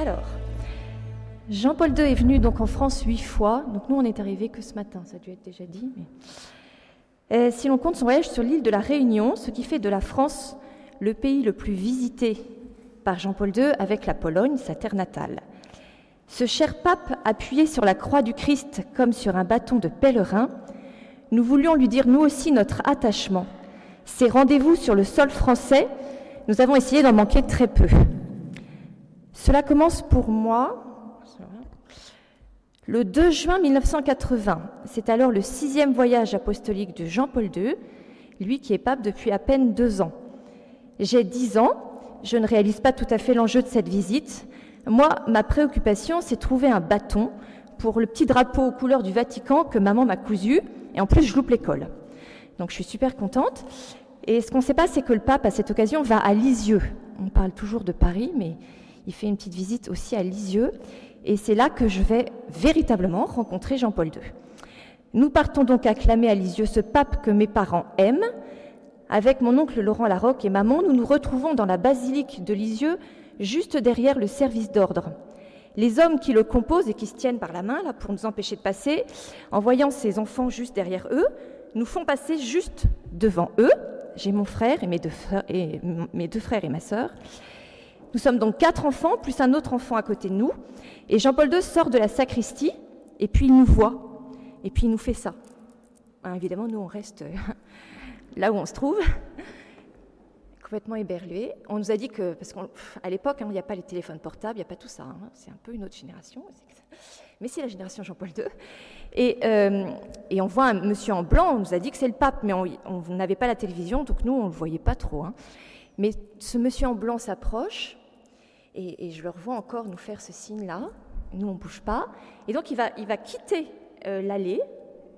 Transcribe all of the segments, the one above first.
Alors, Jean-Paul II est venu donc en France huit fois. Donc nous, on est arrivé que ce matin. Ça a dû être déjà dit. Euh, si l'on compte son voyage sur l'île de la Réunion, ce qui fait de la France le pays le plus visité par Jean-Paul II avec la Pologne, sa terre natale. Ce cher pape, appuyé sur la croix du Christ comme sur un bâton de pèlerin, nous voulions lui dire nous aussi notre attachement. Ces rendez-vous sur le sol français, nous avons essayé d'en manquer très peu. Cela commence pour moi le 2 juin 1980. C'est alors le sixième voyage apostolique de Jean-Paul II, lui qui est pape depuis à peine deux ans. J'ai dix ans, je ne réalise pas tout à fait l'enjeu de cette visite. Moi, ma préoccupation, c'est trouver un bâton pour le petit drapeau aux couleurs du Vatican que maman m'a cousu, et en plus je loupe l'école. Donc je suis super contente. Et ce qu'on ne sait pas, c'est que le pape, à cette occasion, va à Lisieux. On parle toujours de Paris, mais il fait une petite visite aussi à Lisieux. Et c'est là que je vais véritablement rencontrer Jean-Paul II. Nous partons donc acclamer à Lisieux ce pape que mes parents aiment. Avec mon oncle Laurent Larocque et maman, nous nous retrouvons dans la basilique de Lisieux, juste derrière le service d'ordre. Les hommes qui le composent et qui se tiennent par la main là pour nous empêcher de passer, en voyant ces enfants juste derrière eux, nous font passer juste devant eux. J'ai mon frère et mes deux frères et, ma sœur. Nous sommes donc quatre enfants, plus un autre enfant à côté de nous. Et Jean-Paul II sort de la sacristie, et puis il nous voit, et puis il nous fait ça. Hein, évidemment, nous, on reste là où on se trouve, complètement éberlué. On nous a dit que, parce qu'à l'époque, hein, il n'y a pas les téléphones portables, il n'y a pas tout ça. Hein. c'est un peu une autre génération. Mais c'est la génération Jean-Paul II. Et, euh, et, on voit un monsieur en blanc, on nous a dit que c'est le pape, mais on n'avait pas la télévision, donc nous, on ne le voyait pas trop. Mais ce monsieur en blanc s'approche, et, je le revois encore nous faire ce signe-là. Nous, on ne bouge pas. Et donc, il va, il va quitter euh, l'allée.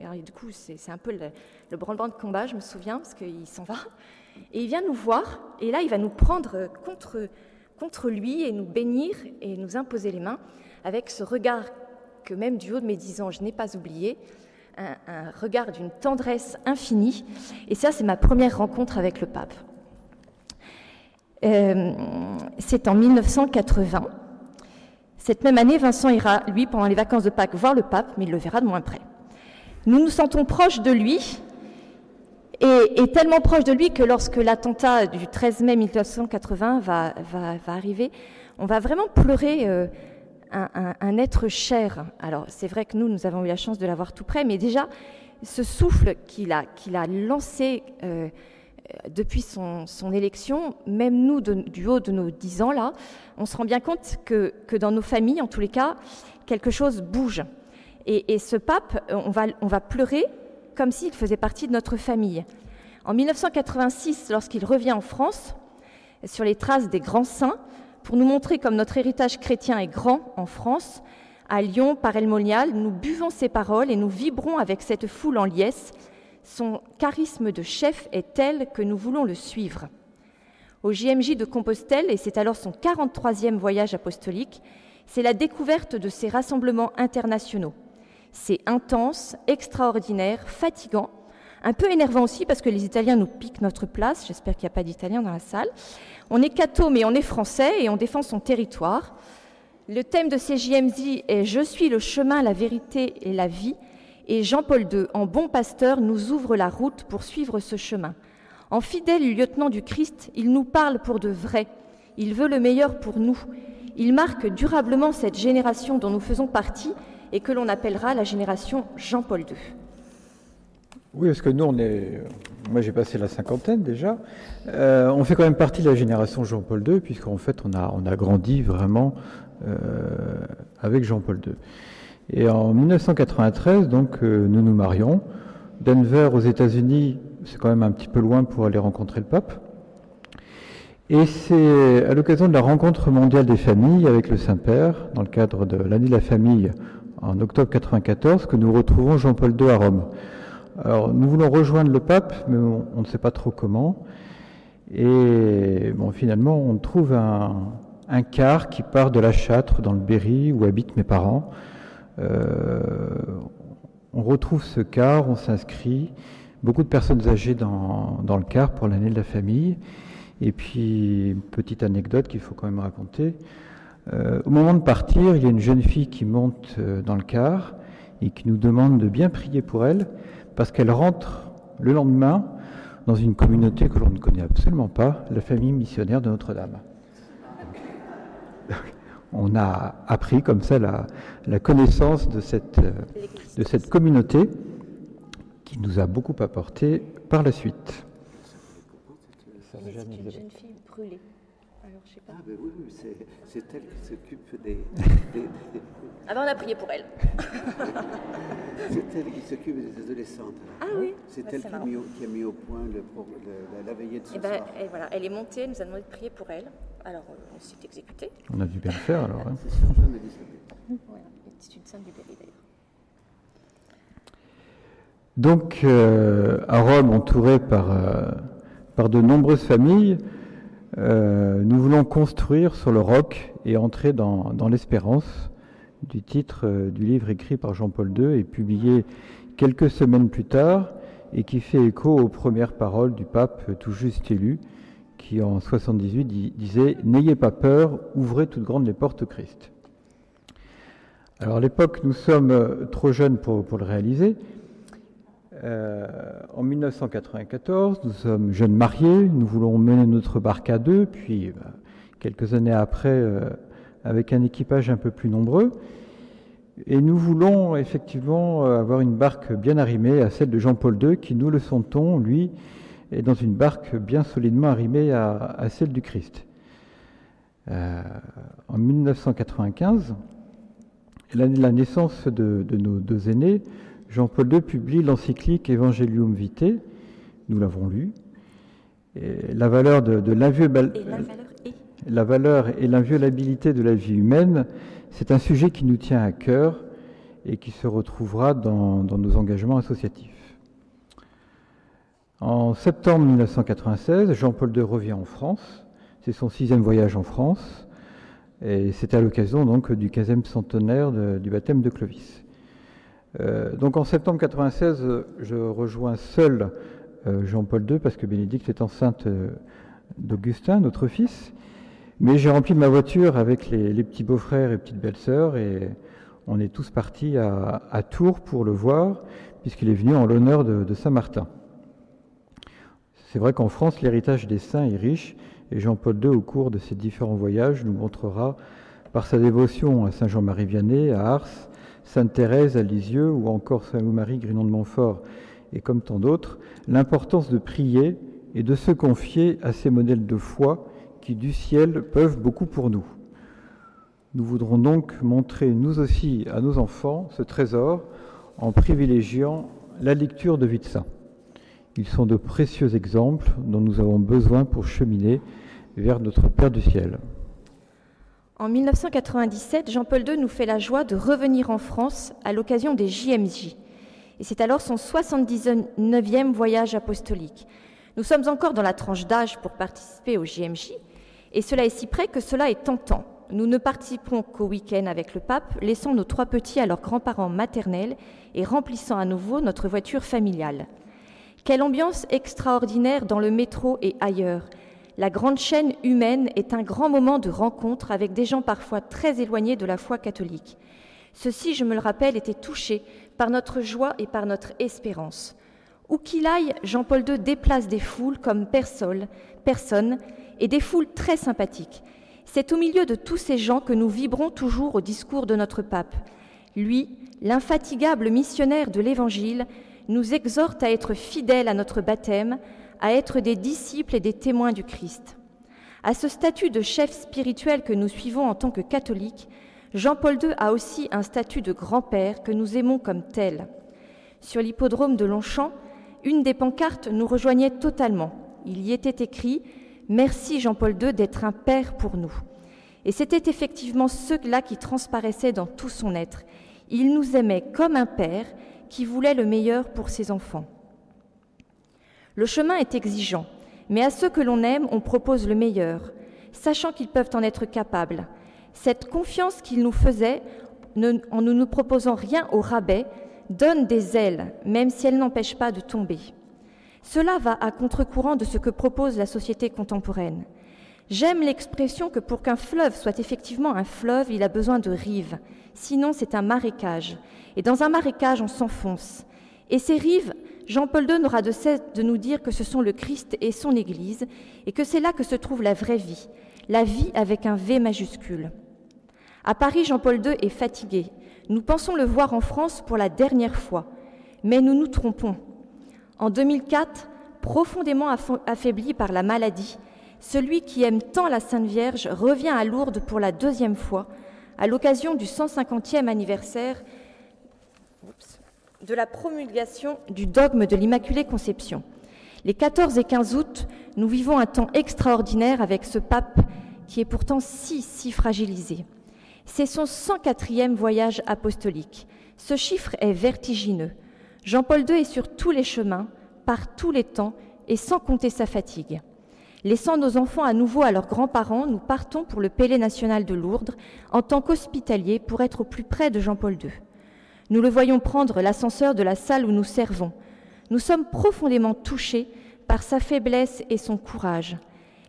Et du coup, c'est un peu le, le branle-bas de combat, je me souviens, parce qu'il s'en va. Et il vient nous voir. Et là, il va nous prendre contre, contre lui et nous bénir et nous imposer les mains avec ce regard que même du haut de mes dix ans, je n'ai pas oublié. Un, un regard d'une tendresse infinie. Et ça, c'est ma première rencontre avec le pape. Euh, c'est en 1980. Cette même année, Vincent ira, lui, pendant les vacances de Pâques, voir le pape, mais il le verra de moins près. Nous nous sentons proches de lui, et, tellement proches de lui que lorsque l'attentat du 13 mai 1980 va, arriver, on va vraiment pleurer euh, un, être cher. Alors, c'est vrai que nous, nous avons eu la chance de l'avoir tout près, mais déjà, ce souffle qu'il a, lancé euh, depuis son, élection, même nous, du haut de nos dix ans, là, on se rend bien compte que, dans nos familles, en tous les cas, quelque chose bouge. Et, ce pape, euh, on va, pleurer comme s'il faisait partie de notre famille. En 1986, lorsqu'il revient en France, sur les traces des grands saints, pour nous montrer comme notre héritage chrétien est grand en France, à Lyon, par El Monial, nous buvons ses paroles et nous vibrons avec cette foule en liesse son charisme de chef est tel que nous voulons le suivre. Au JMJ de Compostelle, et c'est alors son 43e voyage apostolique, c'est la découverte de ces rassemblements internationaux. C'est intense, extraordinaire, fatigant, un peu énervant aussi parce que les Italiens nous piquent notre place. J'espère qu'il n'y a pas d'Italiens dans la salle. On est catho, mais on est français et on défend son territoire. Le thème de ces JMJ est Je suis le chemin, la vérité et la vie et Jean-Paul II, en bon pasteur, nous ouvre la route pour suivre ce chemin. En fidèle lieutenant du Christ, il nous parle pour de vrai. Il veut le meilleur pour nous. Il marque durablement cette génération dont nous faisons partie et que l'on appellera la génération Jean-Paul II. Oui, parce que nous, on est. Moi, j'ai passé la cinquantaine déjà. Euh, on fait quand même partie de la génération Jean-Paul II, puisqu'en fait, on a, grandi vraiment euh, avec Jean-Paul II. Et en 1993, donc, euh, nous nous marions. Denver, aux États-Unis, c'est quand même un petit peu loin pour aller rencontrer le pape. Et c'est à l'occasion de la rencontre mondiale des familles avec le Saint-Père, dans le cadre de l'année de la famille en octobre 94, que nous retrouvons Jean-Paul II à Rome. Alors, nous voulons rejoindre le pape, mais on, ne sait pas trop comment. Et bon, finalement, on trouve un, un car qui part de la Châtre, dans le Berry, où habitent mes parents. Euh, on retrouve ce car, on s'inscrit, beaucoup de personnes âgées dans, le car pour l'année de la famille. Et puis, petite anecdote qu'il faut quand même raconter. Euh, au moment de partir, il y a une jeune fille qui monte euh, dans le car et qui nous demande de bien prier pour elle, parce qu'elle rentre le lendemain dans une communauté que l'on ne connaît absolument pas, la famille missionnaire de Notre-Dame. On a appris comme ça la, la connaissance de cette, euh, de cette communauté qui nous a beaucoup apporté par la suite. C'est une jeune fille brûlée. Alors, je sais pas. Ah, ben oui, c'est elle qui s'occupe des, des, Ah, ben on a prié pour elle. c'est elle qui s'occupe des adolescentes. Ah oui C'est Bah, elle qui a, mis au, qui a mis au point le, pro- le- la, la veillée de ce Et ben, soir. elle, voilà, elle est montée, elle nous a demandé de prier pour elle. Alors, euh, on s'est exécuté. On a dû bien le faire alors. hein. C'est. Voilà, une sainte du Berry d'ailleurs. Donc, euh, à Rome, entouré par, euh, par de nombreuses familles, euh, nous voulons construire sur le roc et entrer dans, dans l'espérance du titre euh, du livre écrit par Jean-Paul II et publié quelques semaines plus tard et qui fait écho aux premières paroles du pape tout juste élu qui en 78 di- disait « N'ayez pas peur, ouvrez toutes grandes les portes au Christ ». Alors à l'époque, nous sommes euh, trop jeunes pour, le réaliser, euh, en 1994, nous sommes jeunes mariés, nous voulons mener notre barque à deux, puis bah, quelques années après, euh, avec un équipage un peu plus nombreux. Et nous voulons effectivement euh, avoir une barque bien arrimée à celle de Jean-Paul II, qui, nous le sentons, lui, est dans une barque bien solidement arrimée à, à celle du Christ. Euh, en 1995, l'année de la naissance de, de nos deux aînés, Jean-Paul II publie l'encyclique Evangelium Vitae, nous l'avons lu. Et la valeur de, Et la valeur est. la valeur et l'inviolabilité de la vie humaine, c'est un sujet qui nous tient à cœur et qui se retrouvera dans, dans nos engagements associatifs. En septembre 1996, Jean-Paul II revient en France. C'est son sixième voyage en France. Et c'est à l'occasion donc du 15e centenaire du baptême de Clovis. Euh, donc en septembre 96, euh, je rejoins seul euh, Jean-Paul II parce que Bénédicte est enceinte euh, d'Augustin, notre fils. Mais j'ai rempli ma voiture avec les, petits beaux-frères et petites belles-sœurs et on est tous partis à, Tours pour le voir puisqu'il est venu en l'honneur de, de Saint-Martin. C'est vrai qu'en France, l'héritage des saints est riche et Jean-Paul II, au cours de ses différents voyages, nous montrera par sa dévotion à Saint Jean-Marie Vianney, à Ars, Sainte Thérèse à Lisieux ou encore Saint Louis-Marie Grinon de Montfort et comme tant d'autres, l'importance de prier et de se confier à ces modèles de foi qui du ciel peuvent beaucoup pour nous. Nous voudrons donc montrer nous aussi à nos enfants ce trésor en privilégiant la lecture de vie de saint. Ils sont de précieux exemples dont nous avons besoin pour cheminer vers notre Père du ciel. En 1997, Jean-Paul II nous fait la joie de revenir en France à l'occasion des JMJ. Et c'est alors son 79e voyage apostolique. Nous sommes encore dans la tranche d'âge pour participer au JMJ, et cela est si près que cela est tentant. Nous ne participerons qu'au week-end avec le pape, laissant nos trois petits à leurs grands-parents maternels et remplissant à nouveau notre voiture familiale. Quelle ambiance extraordinaire dans le métro et ailleurs. La grande chaîne humaine est un grand moment de rencontre avec des gens parfois très éloignés de la foi catholique. Ceux-ci, je me le rappelle, étaient touchés par notre joie et par notre espérance. Où qu'il aille, Jean-Paul II déplace des foules comme personne, personne et des foules très sympathiques. C'est au milieu de tous ces gens que nous vibrons toujours au discours de notre pape. Lui, l'infatigable missionnaire de l'Évangile, nous exhorte à être fidèles à notre baptême, à être des disciples et des témoins du Christ. À ce statut de chef spirituel que nous suivons en tant que catholiques, Jean-Paul II a aussi un statut de grand-père que nous aimons comme tel. Sur l'hippodrome de Longchamp, une des pancartes nous rejoignait totalement. Il y était écrit Merci Jean-Paul II d'être un père pour nous. Et c'était effectivement cela qui transparaissait dans tout son être. Il nous aimait comme un père qui voulait le meilleur pour ses enfants. Le chemin est exigeant, mais à ceux que l'on aime, on propose le meilleur, sachant qu'ils peuvent en être capables. Cette confiance qu'il nous faisait, ne- en ne nous proposant rien au rabais, donne des ailes, même si elles n'empêchent pas de tomber. Cela va à contre-courant de ce que propose la société contemporaine. J'aime l'expression que pour qu'un fleuve soit effectivement un fleuve, il a besoin de rives. Sinon, c'est un marécage. Et dans un marécage, on s'enfonce. Et ces rives, Jean-Paul II n'aura de cesse de nous dire que ce sont le Christ et son Église, et que c'est là que se trouve la vraie vie, la vie avec un V majuscule. À Paris, Jean-Paul II est fatigué. Nous pensons le voir en France pour la dernière fois, mais nous nous trompons. En 2004, profondément affaibli par la maladie, celui qui aime tant la Sainte Vierge revient à Lourdes pour la deuxième fois, à l'occasion du 150e anniversaire de la promulgation du dogme de l'Immaculée Conception. Les 14 et 15 août, nous vivons un temps extraordinaire avec ce pape qui est pourtant si, si fragilisé. C'est son 104e voyage apostolique. Ce chiffre est vertigineux. Jean-Paul II est sur tous les chemins, par tous les temps, et sans compter sa fatigue. Laissant nos enfants à nouveau à leurs grands-parents, nous partons pour le Pélé national de Lourdes en tant qu'hospitaliers pour être au plus près de Jean-Paul II. Nous le voyons prendre l'ascenseur de la salle où nous servons. Nous sommes profondément touchés par sa faiblesse et son courage.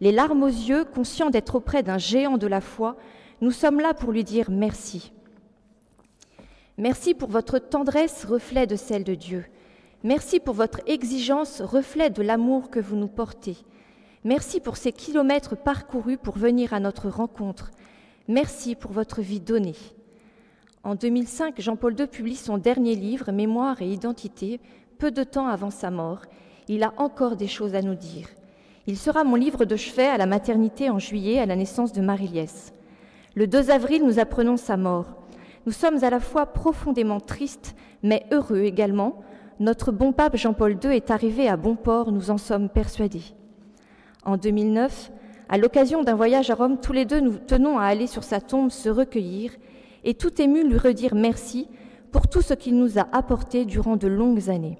Les larmes aux yeux, conscients d'être auprès d'un géant de la foi, nous sommes là pour lui dire merci. Merci pour votre tendresse, reflet de celle de Dieu. Merci pour votre exigence, reflet de l'amour que vous nous portez. Merci pour ces kilomètres parcourus pour venir à notre rencontre. Merci pour votre vie donnée. En 2005, Jean-Paul II publie son dernier livre, Mémoire et identité, peu de temps avant sa mort. Il a encore des choses à nous dire. Il sera mon livre de chevet à la maternité en juillet, à la naissance de Marie-Liesse. Le 2 avril, nous apprenons sa mort. Nous sommes à la fois profondément tristes, mais heureux également. Notre bon pape Jean-Paul II est arrivé à bon port, nous en sommes persuadés. En 2009, à l'occasion d'un voyage à Rome, tous les deux nous tenons à aller sur sa tombe se recueillir et tout ému lui redire merci pour tout ce qu'il nous a apporté durant de longues années.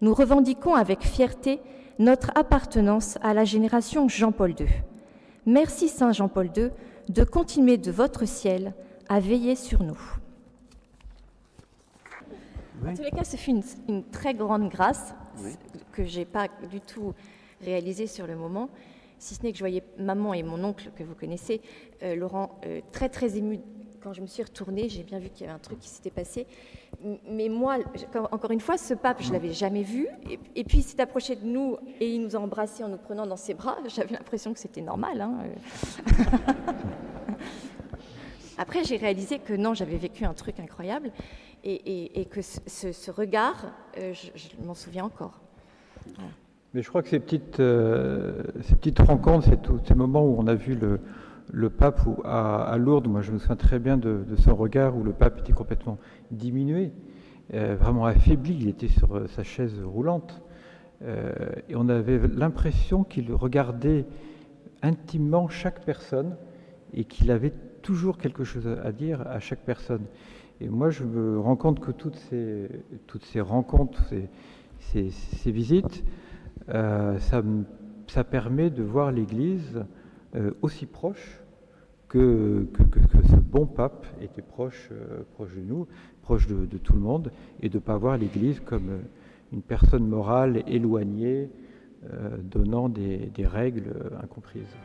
Nous revendiquons avec fierté notre appartenance à la génération Jean-Paul II. Merci Saint Jean-Paul II de continuer de votre ciel à veiller sur nous. En tous les cas, ce fut une, très grande grâce que je n'ai pas du tout réalisé sur le moment, si ce n'est que je voyais maman et mon oncle que vous connaissez, euh, Laurent, euh, très très ému. Quand je me suis retournée, j'ai bien vu qu'il y avait un truc qui s'était passé. Mais moi, encore une fois, ce pape, je l'avais jamais vu. Et, puis il s'est approché de nous et il nous a embrassés en nous prenant dans ses bras. J'avais l'impression que c'était normal. Hein, euh. Après, j'ai réalisé que non, j'avais vécu un truc incroyable et, que ce, regard, je, m'en souviens encore. Mais je crois que ces petites, euh, ces petites rencontres, ces moments où on a vu le, pape à, Lourdes, moi je me souviens très bien de, son regard où le pape était complètement diminué, euh, vraiment affaibli, il était sur euh, sa chaise roulante. et on avait l'impression qu'il regardait intimement chaque personne et qu'il avait toujours quelque chose à dire à chaque personne. Et moi je me rends compte que toutes ces, toutes ces rencontres, ces, ces visites, euh, ça, permet de voir l'Église euh, aussi proche que, ce bon pape était proche, euh, proche de nous, proche de, tout le monde, et de ne pas voir l'Église comme une personne morale éloignée, donnant des règles incomprises.